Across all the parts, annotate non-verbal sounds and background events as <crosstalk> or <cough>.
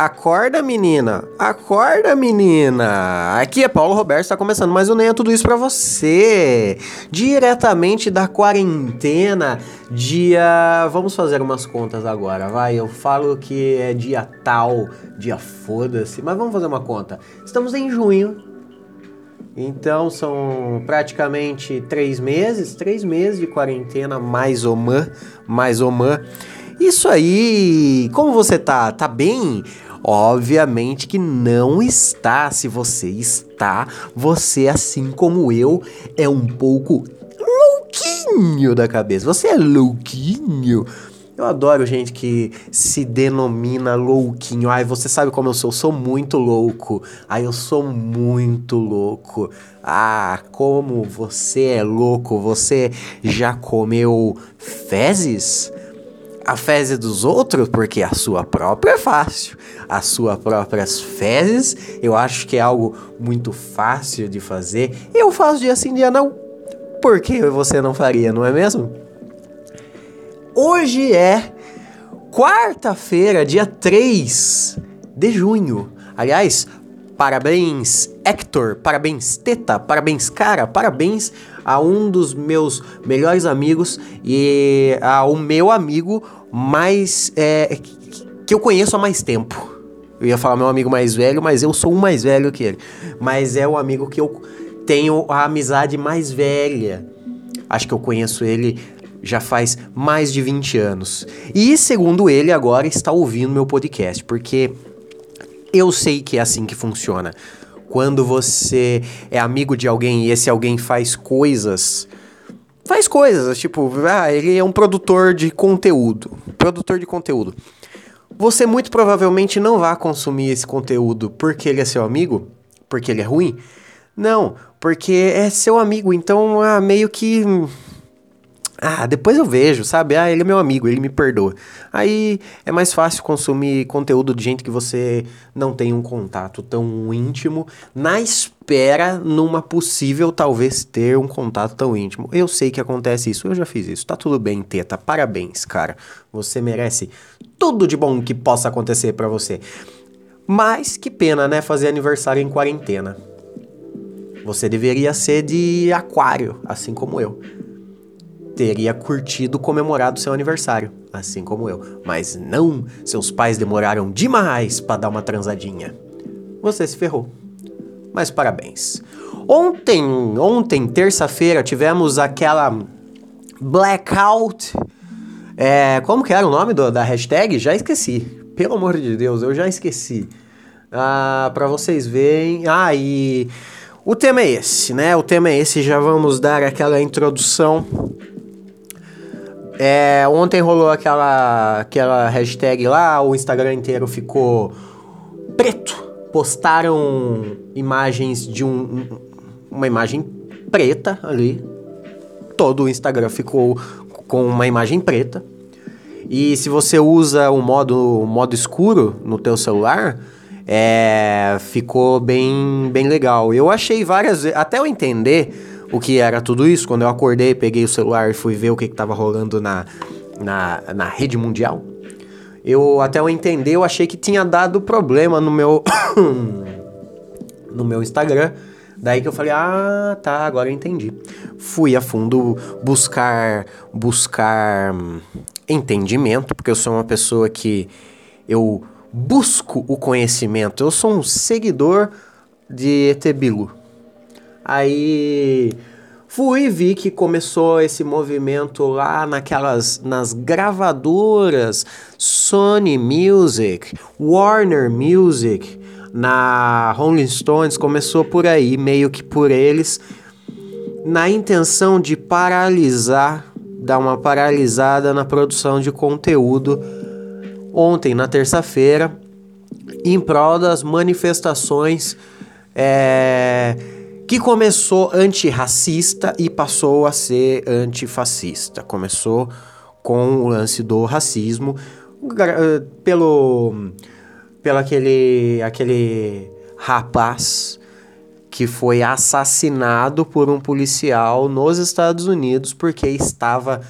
Acorda, menina! Acorda, menina! Aqui é Paulo Roberto, está começando mais um Nem é Tudo Isso para você! Diretamente da quarentena, dia... Vamos fazer umas contas agora, vai? Eu falo que é dia tal, dia foda-se, mas vamos fazer uma conta. Estamos em junho, então são praticamente três meses, três meses de quarentena, mais ou menos, mais ou menos. Isso aí, como você tá? Tá bem? Obviamente que não está. Se você está, você, assim como eu, é um pouco louquinho da cabeça. Você é louquinho. Eu adoro gente que se denomina louquinho. Ai, você sabe como eu sou? Eu sou muito louco. Ai, eu sou muito louco. Ah, como você é louco. Você já comeu fezes? A fezes dos outros, porque a sua própria é fácil. As suas próprias fezes, eu acho que é algo muito fácil de fazer. Eu faço dia sim, dia não. Por que você não faria, não é mesmo? Hoje é quarta-feira, dia 3 de junho. Aliás, Parabéns, Hector. Parabéns, Teta. Parabéns, cara. Parabéns a um dos meus melhores amigos e ao meu amigo mais. É, que eu conheço há mais tempo. Eu ia falar meu amigo mais velho, mas eu sou um mais velho que ele. Mas é o amigo que eu tenho a amizade mais velha. Acho que eu conheço ele já faz mais de 20 anos. E segundo ele, agora está ouvindo meu podcast, porque eu sei que é assim que funciona. Quando você é amigo de alguém e esse alguém faz coisas. Faz coisas, tipo, ah, ele é um produtor de conteúdo. Produtor de conteúdo. Você muito provavelmente não vai consumir esse conteúdo porque ele é seu amigo, porque ele é ruim. Não, porque é seu amigo, então ah, meio que ah, depois eu vejo, sabe? Ah, ele é meu amigo, ele me perdoa. Aí é mais fácil consumir conteúdo de gente que você não tem um contato tão íntimo, na espera numa possível talvez ter um contato tão íntimo. Eu sei que acontece isso, eu já fiz isso. Tá tudo bem, Teta. Parabéns, cara. Você merece tudo de bom que possa acontecer para você. Mas que pena, né, fazer aniversário em quarentena. Você deveria ser de aquário, assim como eu teria curtido comemorado seu aniversário, assim como eu. Mas não, seus pais demoraram demais para dar uma transadinha. Você se ferrou. Mas parabéns. Ontem, ontem, terça-feira, tivemos aquela blackout. É, como que era o nome do, da hashtag? Já esqueci. Pelo amor de Deus, eu já esqueci. Ah, para vocês verem. Ah, e o tema é esse, né? O tema é esse. Já vamos dar aquela introdução é, ontem rolou aquela, aquela hashtag lá, o Instagram inteiro ficou preto. Postaram imagens de um, uma imagem preta ali. Todo o Instagram ficou com uma imagem preta. E se você usa o modo, o modo escuro no teu celular, é, ficou bem, bem legal. Eu achei várias até eu entender o que era tudo isso. Quando eu acordei, peguei o celular e fui ver o que estava rolando na, na, na rede mundial. Eu, até eu entender, eu achei que tinha dado problema no meu, <coughs> no meu Instagram. Daí que eu falei, ah, tá, agora eu entendi. Fui a fundo buscar, buscar hum, entendimento, porque eu sou uma pessoa que eu busco o conhecimento. Eu sou um seguidor de Etebilo. Aí fui vi que começou esse movimento lá naquelas nas gravadoras Sony Music, Warner Music, na Rolling Stones começou por aí, meio que por eles, na intenção de paralisar, dar uma paralisada na produção de conteúdo ontem, na terça-feira, em prol das manifestações é, que começou antirracista e passou a ser antifascista. Começou com o lance do racismo eh, pelo pelo aquele aquele rapaz que foi assassinado por um policial nos Estados Unidos porque estava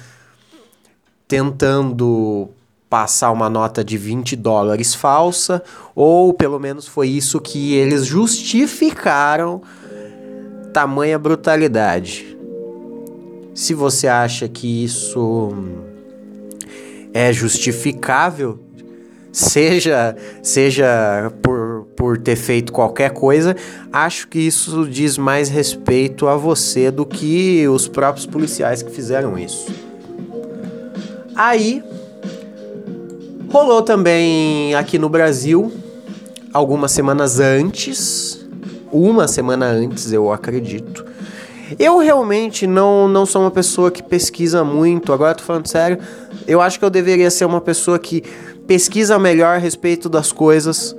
tentando passar uma nota de 20 dólares falsa, ou pelo menos foi isso que eles justificaram tamanha brutalidade. Se você acha que isso é justificável, seja seja por, por ter feito qualquer coisa, acho que isso diz mais respeito a você do que os próprios policiais que fizeram isso. Aí rolou também aqui no Brasil algumas semanas antes, uma semana antes, eu acredito. Eu realmente não, não sou uma pessoa que pesquisa muito, agora tô falando sério. Eu acho que eu deveria ser uma pessoa que pesquisa melhor a respeito das coisas,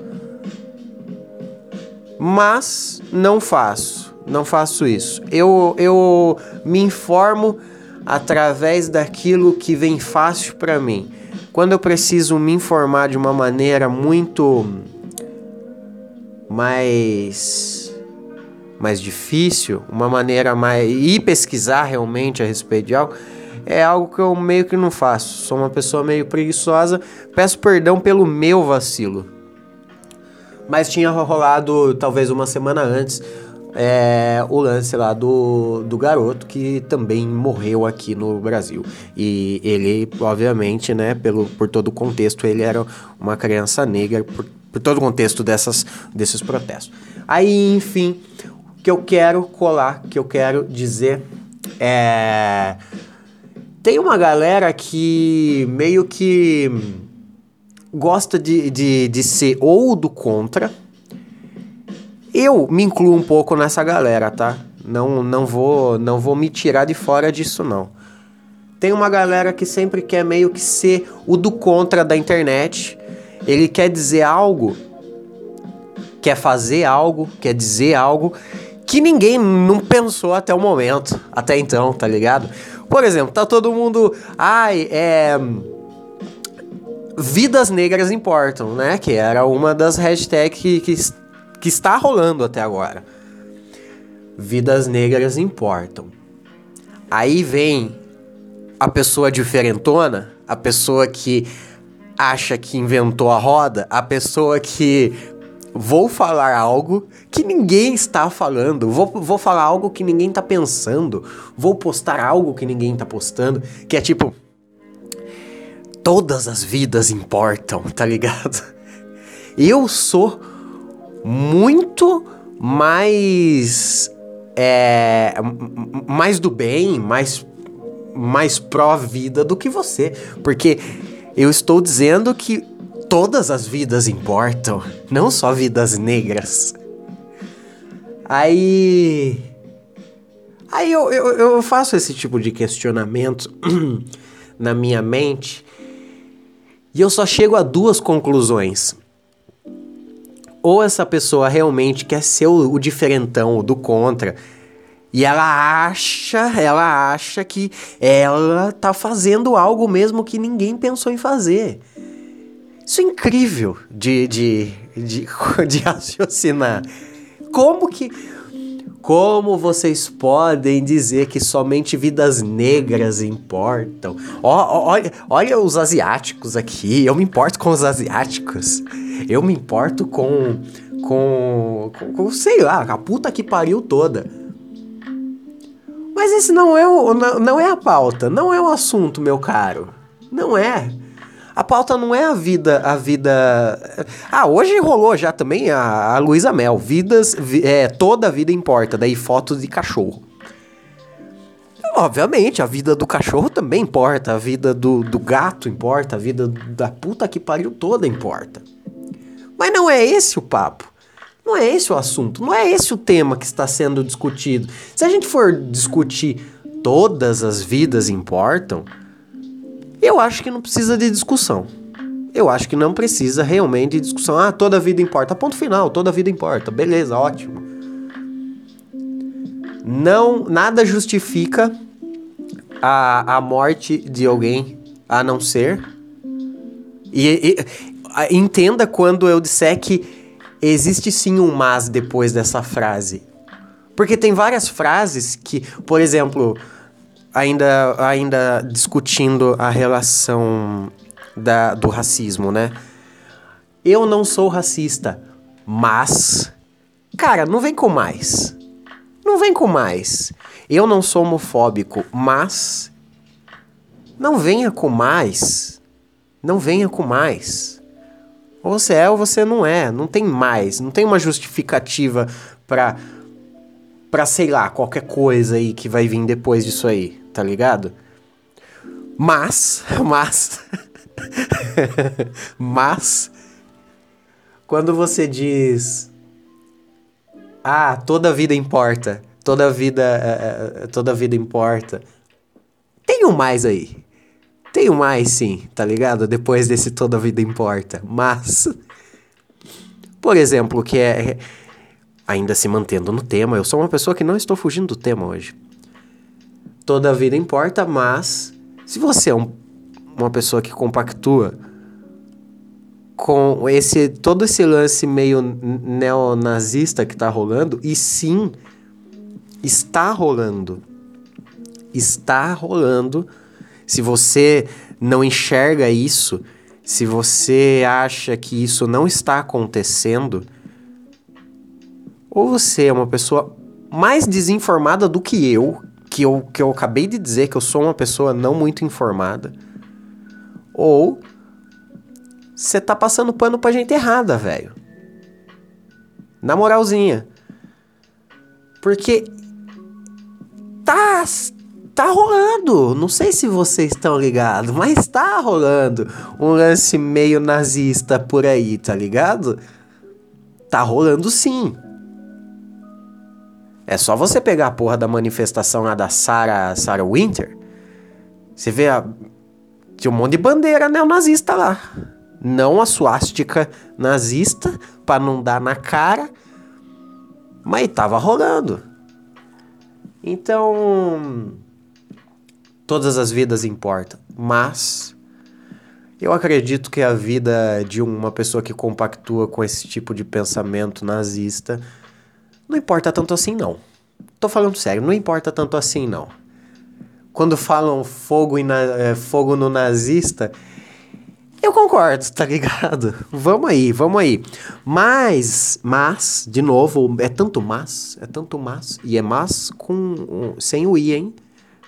mas não faço, não faço isso. Eu, eu me informo através daquilo que vem fácil para mim. Quando eu preciso me informar de uma maneira muito mais mais difícil, uma maneira mais e pesquisar realmente a respeito de algo, é algo que eu meio que não faço. Sou uma pessoa meio preguiçosa. Peço perdão pelo meu vacilo. Mas tinha rolado talvez uma semana antes é, o lance lá do, do garoto que também morreu aqui no Brasil. E ele, obviamente, né, pelo, por todo o contexto, ele era uma criança negra, por, por todo o contexto dessas, desses protestos. Aí, enfim, que eu quero colar, que eu quero dizer é. Tem uma galera que meio que gosta de, de, de ser ou do contra eu me incluo um pouco nessa galera, tá? Não, não vou, não vou me tirar de fora disso não. Tem uma galera que sempre quer meio que ser o do contra da internet. Ele quer dizer algo, quer fazer algo, quer dizer algo que ninguém não pensou até o momento, até então, tá ligado? Por exemplo, tá todo mundo, ai, é vidas negras importam, né? Que era uma das hashtags que, que que está rolando até agora. Vidas negras importam. Aí vem a pessoa diferentona, a pessoa que acha que inventou a roda, a pessoa que vou falar algo que ninguém está falando, vou, vou falar algo que ninguém está pensando, vou postar algo que ninguém está postando, que é tipo. Todas as vidas importam, tá ligado? <laughs> Eu sou muito mais é, mais do bem, mais mais pró-vida do que você, porque eu estou dizendo que todas as vidas importam, não só vidas negras. Aí aí eu, eu, eu faço esse tipo de questionamento <clears throat> na minha mente e eu só chego a duas conclusões ou essa pessoa realmente quer ser o, o diferentão, o do contra, e ela acha, ela acha que ela tá fazendo algo mesmo que ninguém pensou em fazer. Isso é incrível de, de, de, <laughs> de raciocinar. Como que. Como vocês podem dizer que somente vidas negras importam? olha, olha os asiáticos aqui. Eu me importo com os asiáticos. Eu me importo com, com, com, com sei lá, a puta que pariu toda. Mas esse não é, o, não, não é a pauta, não é o assunto, meu caro. Não é. A pauta não é a vida, a vida. Ah, hoje rolou já também a, a Luísa Mel. Vidas, é, toda a vida importa. Daí fotos de cachorro. Obviamente, a vida do cachorro também importa, a vida do, do gato importa, a vida da puta que pariu toda importa. Mas não é esse o papo. Não é esse o assunto, não é esse o tema que está sendo discutido. Se a gente for discutir todas as vidas importam, eu acho que não precisa de discussão. Eu acho que não precisa realmente de discussão. Ah, toda vida importa. Ponto final, toda vida importa. Beleza, ótimo. Não, nada justifica a, a morte de alguém a não ser. E, e entenda quando eu disser que existe sim um mas depois dessa frase. Porque tem várias frases que, por exemplo, ainda, ainda discutindo a relação da, do racismo, né? Eu não sou racista, mas. Cara, não vem com mais. Não vem com mais. Eu não sou homofóbico, mas. Não venha com mais. Não venha com mais. Ou você é ou você não é. Não tem mais. Não tem uma justificativa pra. pra sei lá, qualquer coisa aí que vai vir depois disso aí, tá ligado? Mas. <laughs> Mas. <laughs> mas. Quando você diz. Ah, toda vida importa. Toda vida. É, toda vida importa. Tem um mais aí. Tem um mais sim, tá ligado? Depois desse toda vida importa. Mas. Por exemplo, que é. Ainda se mantendo no tema, eu sou uma pessoa que não estou fugindo do tema hoje. Toda vida importa, mas. Se você é um, uma pessoa que compactua com esse todo esse lance meio neonazista que tá rolando, e sim, está rolando. Está rolando. Se você não enxerga isso, se você acha que isso não está acontecendo, ou você é uma pessoa mais desinformada do que eu, que eu, que eu acabei de dizer que eu sou uma pessoa não muito informada, ou você tá passando pano pra gente errada, velho. Na moralzinha. Porque tá tá rolando. Não sei se vocês estão ligados, mas tá rolando um lance meio nazista por aí, tá ligado? Tá rolando sim. É só você pegar a porra da manifestação lá da Sarah, Sarah Winter. Você vê a. Tinha um monte de bandeira neonazista lá não a suástica nazista, para não dar na cara, mas tava rolando. Então, todas as vidas importam, mas eu acredito que a vida de uma pessoa que compactua com esse tipo de pensamento nazista não importa tanto assim não. Tô falando sério, não importa tanto assim não. Quando falam fogo, é, fogo no nazista, eu concordo, tá ligado? Vamos aí, vamos aí. Mas, mas, de novo, é tanto mas, é tanto mas, e é mas com sem o i, hein?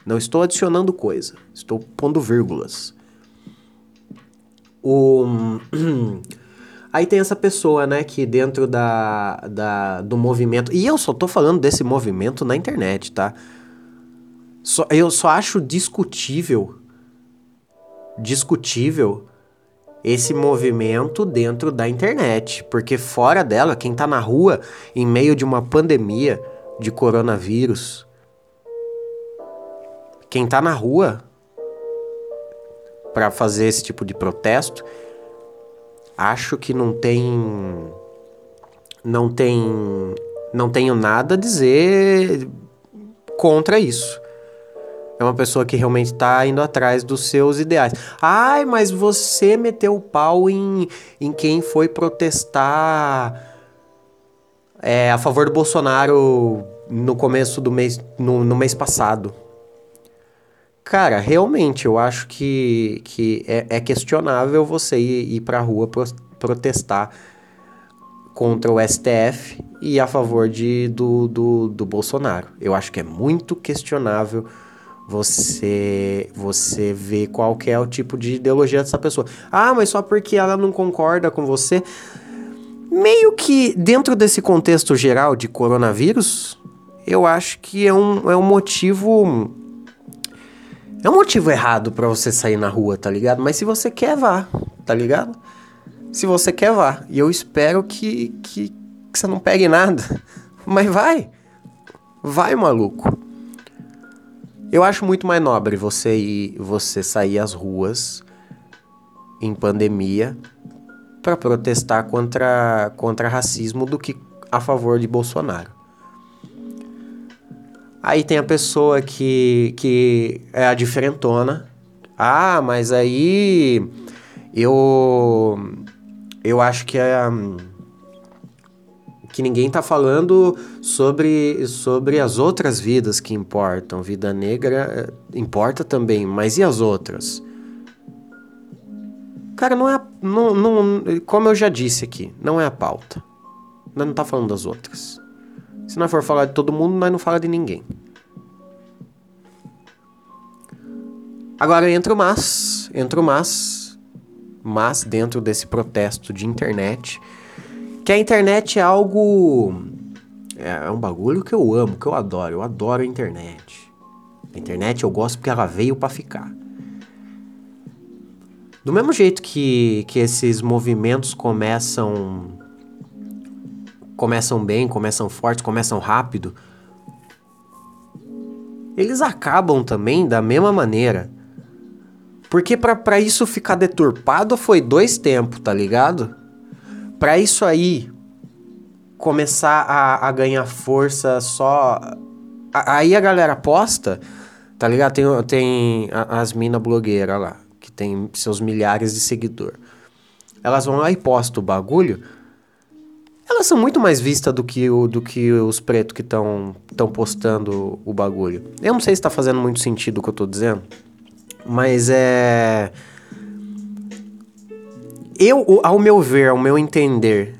Não estou adicionando coisa, estou pondo vírgulas. O <clears throat> Aí tem essa pessoa, né, que dentro da, da, do movimento. E eu só tô falando desse movimento na internet, tá? Só, eu só acho discutível. Discutível esse movimento dentro da internet, porque fora dela, quem tá na rua em meio de uma pandemia de coronavírus, quem tá na rua para fazer esse tipo de protesto, acho que não tem não tem não tenho nada a dizer contra isso. É uma pessoa que realmente está indo atrás dos seus ideais. Ai, mas você meteu o pau em, em quem foi protestar é, a favor do Bolsonaro no começo do mês, no, no mês passado. Cara, realmente eu acho que, que é, é questionável você ir, ir pra rua pro, protestar contra o STF e a favor de, do, do, do Bolsonaro. Eu acho que é muito questionável você você vê qual é o tipo de ideologia dessa pessoa. Ah, mas só porque ela não concorda com você. Meio que dentro desse contexto geral de coronavírus, eu acho que é um, é um motivo. É um motivo errado para você sair na rua, tá ligado? Mas se você quer, vá, tá ligado? Se você quer, vá. E eu espero que, que, que você não pegue nada. <laughs> Mas vai. Vai, maluco. Eu acho muito mais nobre você ir, você sair às ruas em pandemia para protestar contra, contra racismo do que a favor de Bolsonaro. Aí tem a pessoa que, que é a diferentona. Ah, mas aí eu eu acho que é que ninguém está falando sobre, sobre as outras vidas que importam. Vida negra eh, importa também, mas e as outras? Cara, não é. Não, não, como eu já disse aqui, não é a pauta. Não tá falando das outras. Se nós for falar de todo mundo, nós não fala de ninguém. Agora entra o mas. Entra o mas. Mas dentro desse protesto de internet. Que a internet é algo. É um bagulho que eu amo, que eu adoro. Eu adoro a internet. A internet eu gosto porque ela veio para ficar. Do mesmo jeito que, que esses movimentos começam começam bem, começam fortes, começam rápido, eles acabam também da mesma maneira. Porque para isso ficar deturpado foi dois tempos, tá ligado? Para isso aí começar a, a ganhar força só. aí a galera posta, tá ligado? Tem, tem as mina blogueiras lá, que tem seus milhares de seguidor. Elas vão lá e postam o bagulho elas são muito mais vistas do que, o, do que os pretos que estão postando o bagulho. Eu não sei se está fazendo muito sentido o que eu estou dizendo, mas é. Eu, ao meu ver, ao meu entender,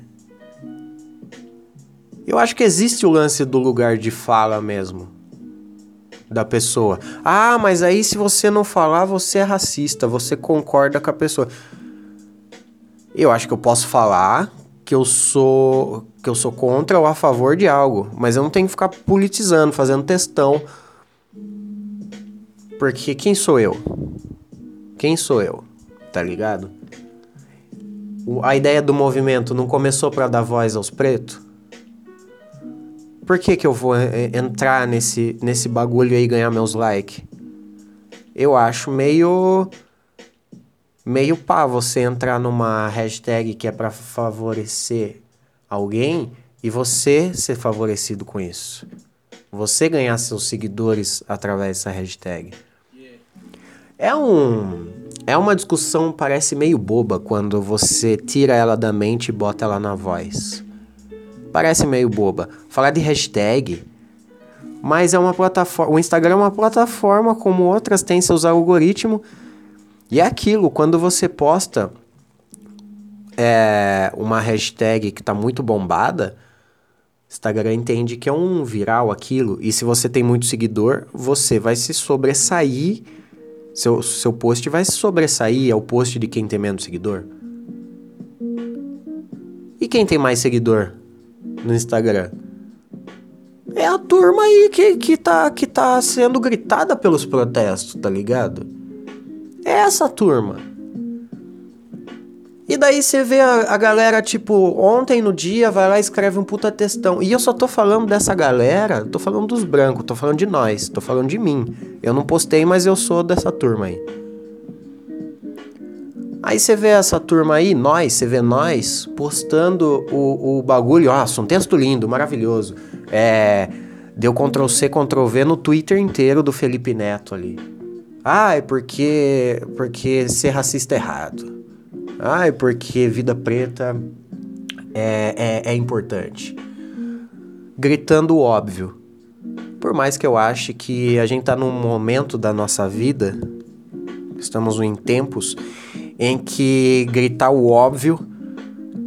eu acho que existe o lance do lugar de fala mesmo. Da pessoa. Ah, mas aí se você não falar, você é racista, você concorda com a pessoa. Eu acho que eu posso falar que eu sou que eu sou contra ou a favor de algo, mas eu não tenho que ficar politizando, fazendo testão. Porque quem sou eu? Quem sou eu? Tá ligado? A ideia do movimento não começou para dar voz aos pretos? Por que que eu vou eh, entrar nesse nesse bagulho aí e ganhar meus likes? Eu acho meio meio pá você entrar numa hashtag que é para favorecer alguém e você ser favorecido com isso. Você ganhar seus seguidores através dessa hashtag. É um é uma discussão parece meio boba quando você tira ela da mente e bota ela na voz. Parece meio boba. Falar de hashtag, mas é uma plataforma, o Instagram é uma plataforma como outras tem seus algoritmos e é aquilo, quando você posta é, uma hashtag que está muito bombada, Instagram entende que é um viral aquilo. E se você tem muito seguidor, você vai se sobressair. Seu, seu post vai se sobressair ao post de quem tem menos seguidor. E quem tem mais seguidor no Instagram? É a turma aí que, que, tá, que tá sendo gritada pelos protestos, tá ligado? É essa turma. E daí você vê a, a, galera, tipo, ontem no dia vai lá e escreve um puta textão. E eu só tô falando dessa galera, tô falando dos brancos, tô falando de nós, tô falando de mim. Eu não postei, mas eu sou dessa turma aí. Aí você vê essa turma aí, nós, você vê nós, postando o, o bagulho. Nossa, um texto lindo, maravilhoso. É. Deu Ctrl C, Ctrl V no Twitter inteiro do Felipe Neto ali. Ah, é porque, porque ser racista é errado. Ah, é porque vida preta é, é, é importante. Gritando o óbvio. Por mais que eu ache que a gente tá num momento da nossa vida, estamos em tempos em que gritar o óbvio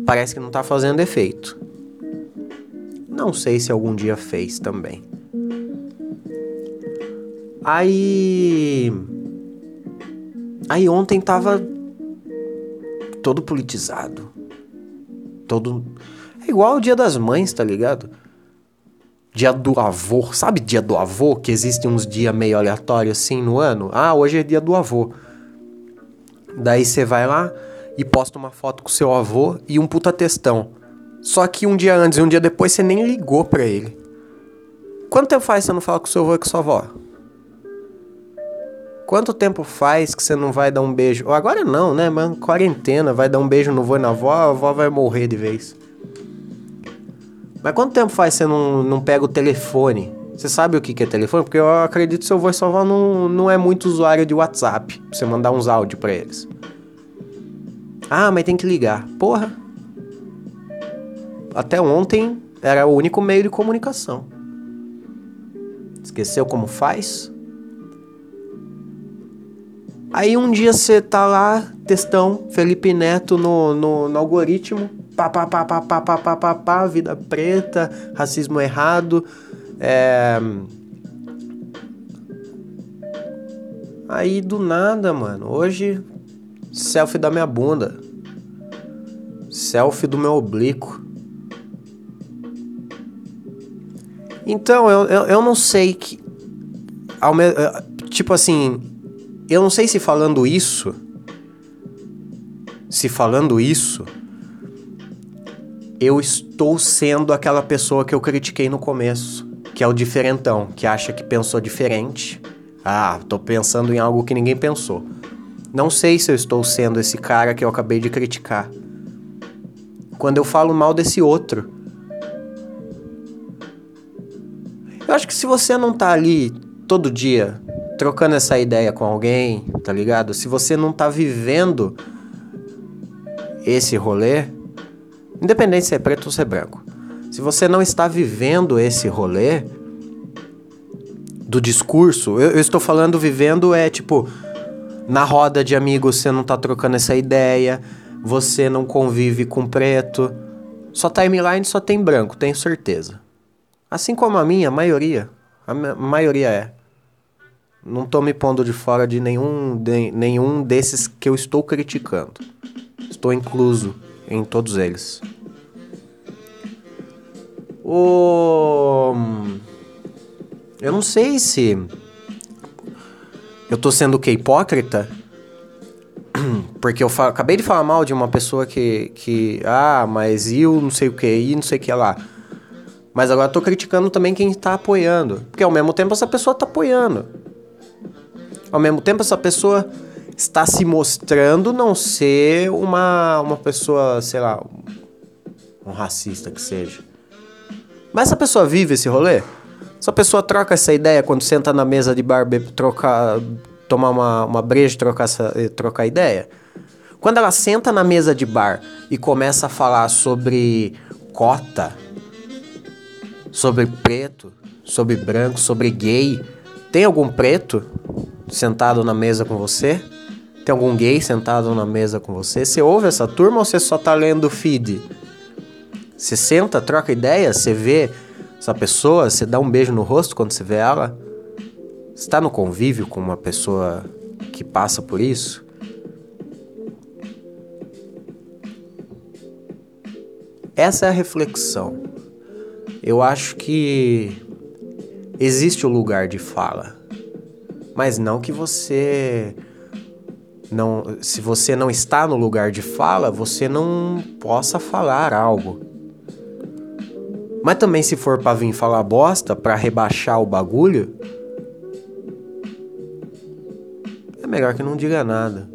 parece que não tá fazendo efeito. Não sei se algum dia fez também. Aí. Aí ontem tava todo politizado. Todo. É igual o dia das mães, tá ligado? Dia do avô. Sabe dia do avô? Que existem uns dias meio aleatórios assim no ano? Ah, hoje é dia do avô. Daí você vai lá e posta uma foto com seu avô e um puta textão. Só que um dia antes e um dia depois você nem ligou pra ele. Quanto tempo faz você não fala com seu avô e com sua avó? Quanto tempo faz que você não vai dar um beijo? Agora não, né, mano? Quarentena, vai dar um beijo no vô e na avó, a avó vai morrer de vez. Mas quanto tempo faz que você não, não pega o telefone? Você sabe o que, é telefone? Porque eu acredito que seu avô e sua avó não, não é muito usuário de WhatsApp. Pra você mandar uns áudios pra eles. Ah, mas tem que ligar. Porra. Até ontem era o único meio de comunicação. Esqueceu como faz? Aí um dia você tá lá, textão, Felipe Neto no, no, no algoritmo, pá, pá, pá, pá, pá, pá, pá, pá, pá, vida preta, racismo errado, é... Aí do nada, mano, hoje, selfie da minha bunda, selfie do meu oblíquo. Então, eu, eu, eu não sei que... Me... Tipo assim, eu não sei se falando isso, se falando isso, eu estou sendo aquela pessoa que eu critiquei no começo, que é o diferentão, que acha que pensou diferente. Ah, tô pensando em algo que ninguém pensou. Não sei se eu estou sendo esse cara que eu acabei de criticar. Quando eu falo mal desse outro. Eu acho que se você não tá ali todo dia trocando essa ideia com alguém, tá ligado? Se você não tá vivendo esse rolê, independente se é preto ou se é branco, se você não está vivendo esse rolê do discurso, eu, eu estou falando vivendo é tipo na roda de amigos você não tá trocando essa ideia, você não convive com preto, sua timeline só tem branco, tenho certeza. Assim como a minha, a maioria, a maioria é. Não tô me pondo de fora de nenhum, de, nenhum desses que eu estou criticando. Estou incluso em todos eles. O... Eu não sei se eu tô sendo que hipócrita, <clears throat> porque eu acabei de falar mal de uma pessoa que, que ah, mas eu não sei o que, e não sei o que lá. Mas agora tô criticando também quem tá apoiando, porque ao mesmo tempo essa pessoa tá apoiando. Ao mesmo tempo, essa pessoa está se mostrando não ser uma, uma pessoa, sei lá, um racista que seja. Mas essa pessoa vive esse rolê? Essa pessoa troca essa ideia quando senta na mesa de bar, trocar, tomar uma, uma breja trocar, essa, trocar ideia? Quando ela senta na mesa de bar e começa a falar sobre cota, sobre preto, sobre branco, sobre gay, tem algum preto sentado na mesa com você? Tem algum gay sentado na mesa com você? Você ouve essa turma ou você só tá lendo o feed? Você senta, troca ideia, você vê essa pessoa, você dá um beijo no rosto quando você vê ela? Você está no convívio com uma pessoa que passa por isso? Essa é a reflexão. Eu acho que existe o lugar de fala mas não que você não, se você não está no lugar de fala, você não possa falar algo. Mas também se for para vir falar bosta, para rebaixar o bagulho, é melhor que não diga nada.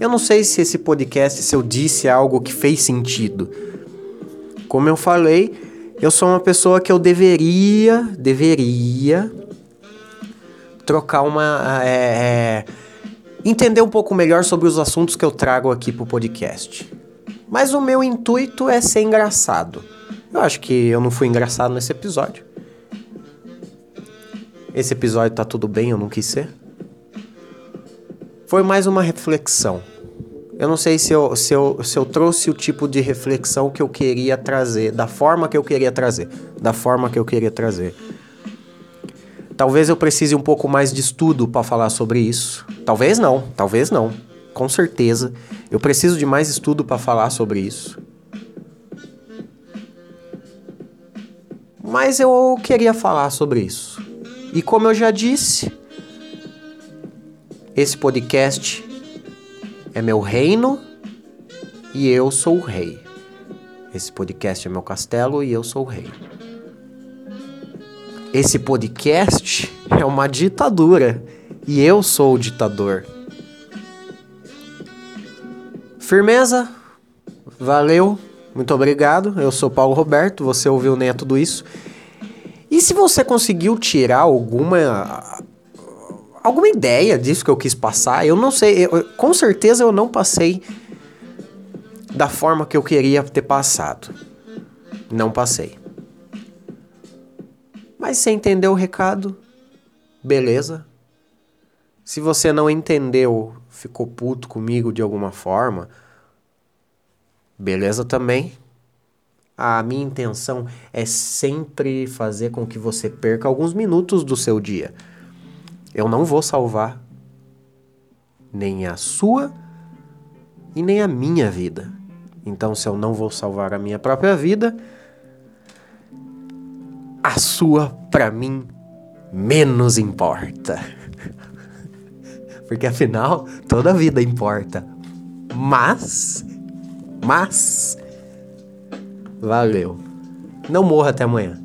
Eu não sei se esse podcast, se eu disse algo que fez sentido. Como eu falei, eu sou uma pessoa que eu deveria, deveria trocar uma. É, é, entender um pouco melhor sobre os assuntos que eu trago aqui pro podcast. Mas o meu intuito é ser engraçado. Eu acho que eu não fui engraçado nesse episódio. Esse episódio tá tudo bem, eu não quis ser. Foi mais uma reflexão. Eu não sei se eu, se, eu, se eu trouxe o tipo de reflexão que eu queria trazer, da forma que eu queria trazer. Da forma que eu queria trazer. Talvez eu precise um pouco mais de estudo para falar sobre isso. Talvez não, talvez não. Com certeza, eu preciso de mais estudo para falar sobre isso. Mas eu queria falar sobre isso. E como eu já disse, esse podcast é meu reino e eu sou o rei. Esse podcast é meu castelo e eu sou o rei. Esse podcast <laughs> é uma ditadura e eu sou o ditador. Firmeza? Valeu, muito obrigado. Eu sou Paulo Roberto, você ouviu nem tudo isso. E se você conseguiu tirar alguma alguma ideia disso que eu quis passar, eu não sei, eu, com certeza eu não passei da forma que eu queria ter passado. Não passei. Mas você entendeu o recado? Beleza. Se você não entendeu, ficou puto comigo de alguma forma, beleza também. A minha intenção é sempre fazer com que você perca alguns minutos do seu dia. Eu não vou salvar nem a sua e nem a minha vida. Então, se eu não vou salvar a minha própria vida, a sua, para mim, menos importa. <laughs> Porque afinal, toda vida importa. Mas, mas, valeu. Não morra até amanhã.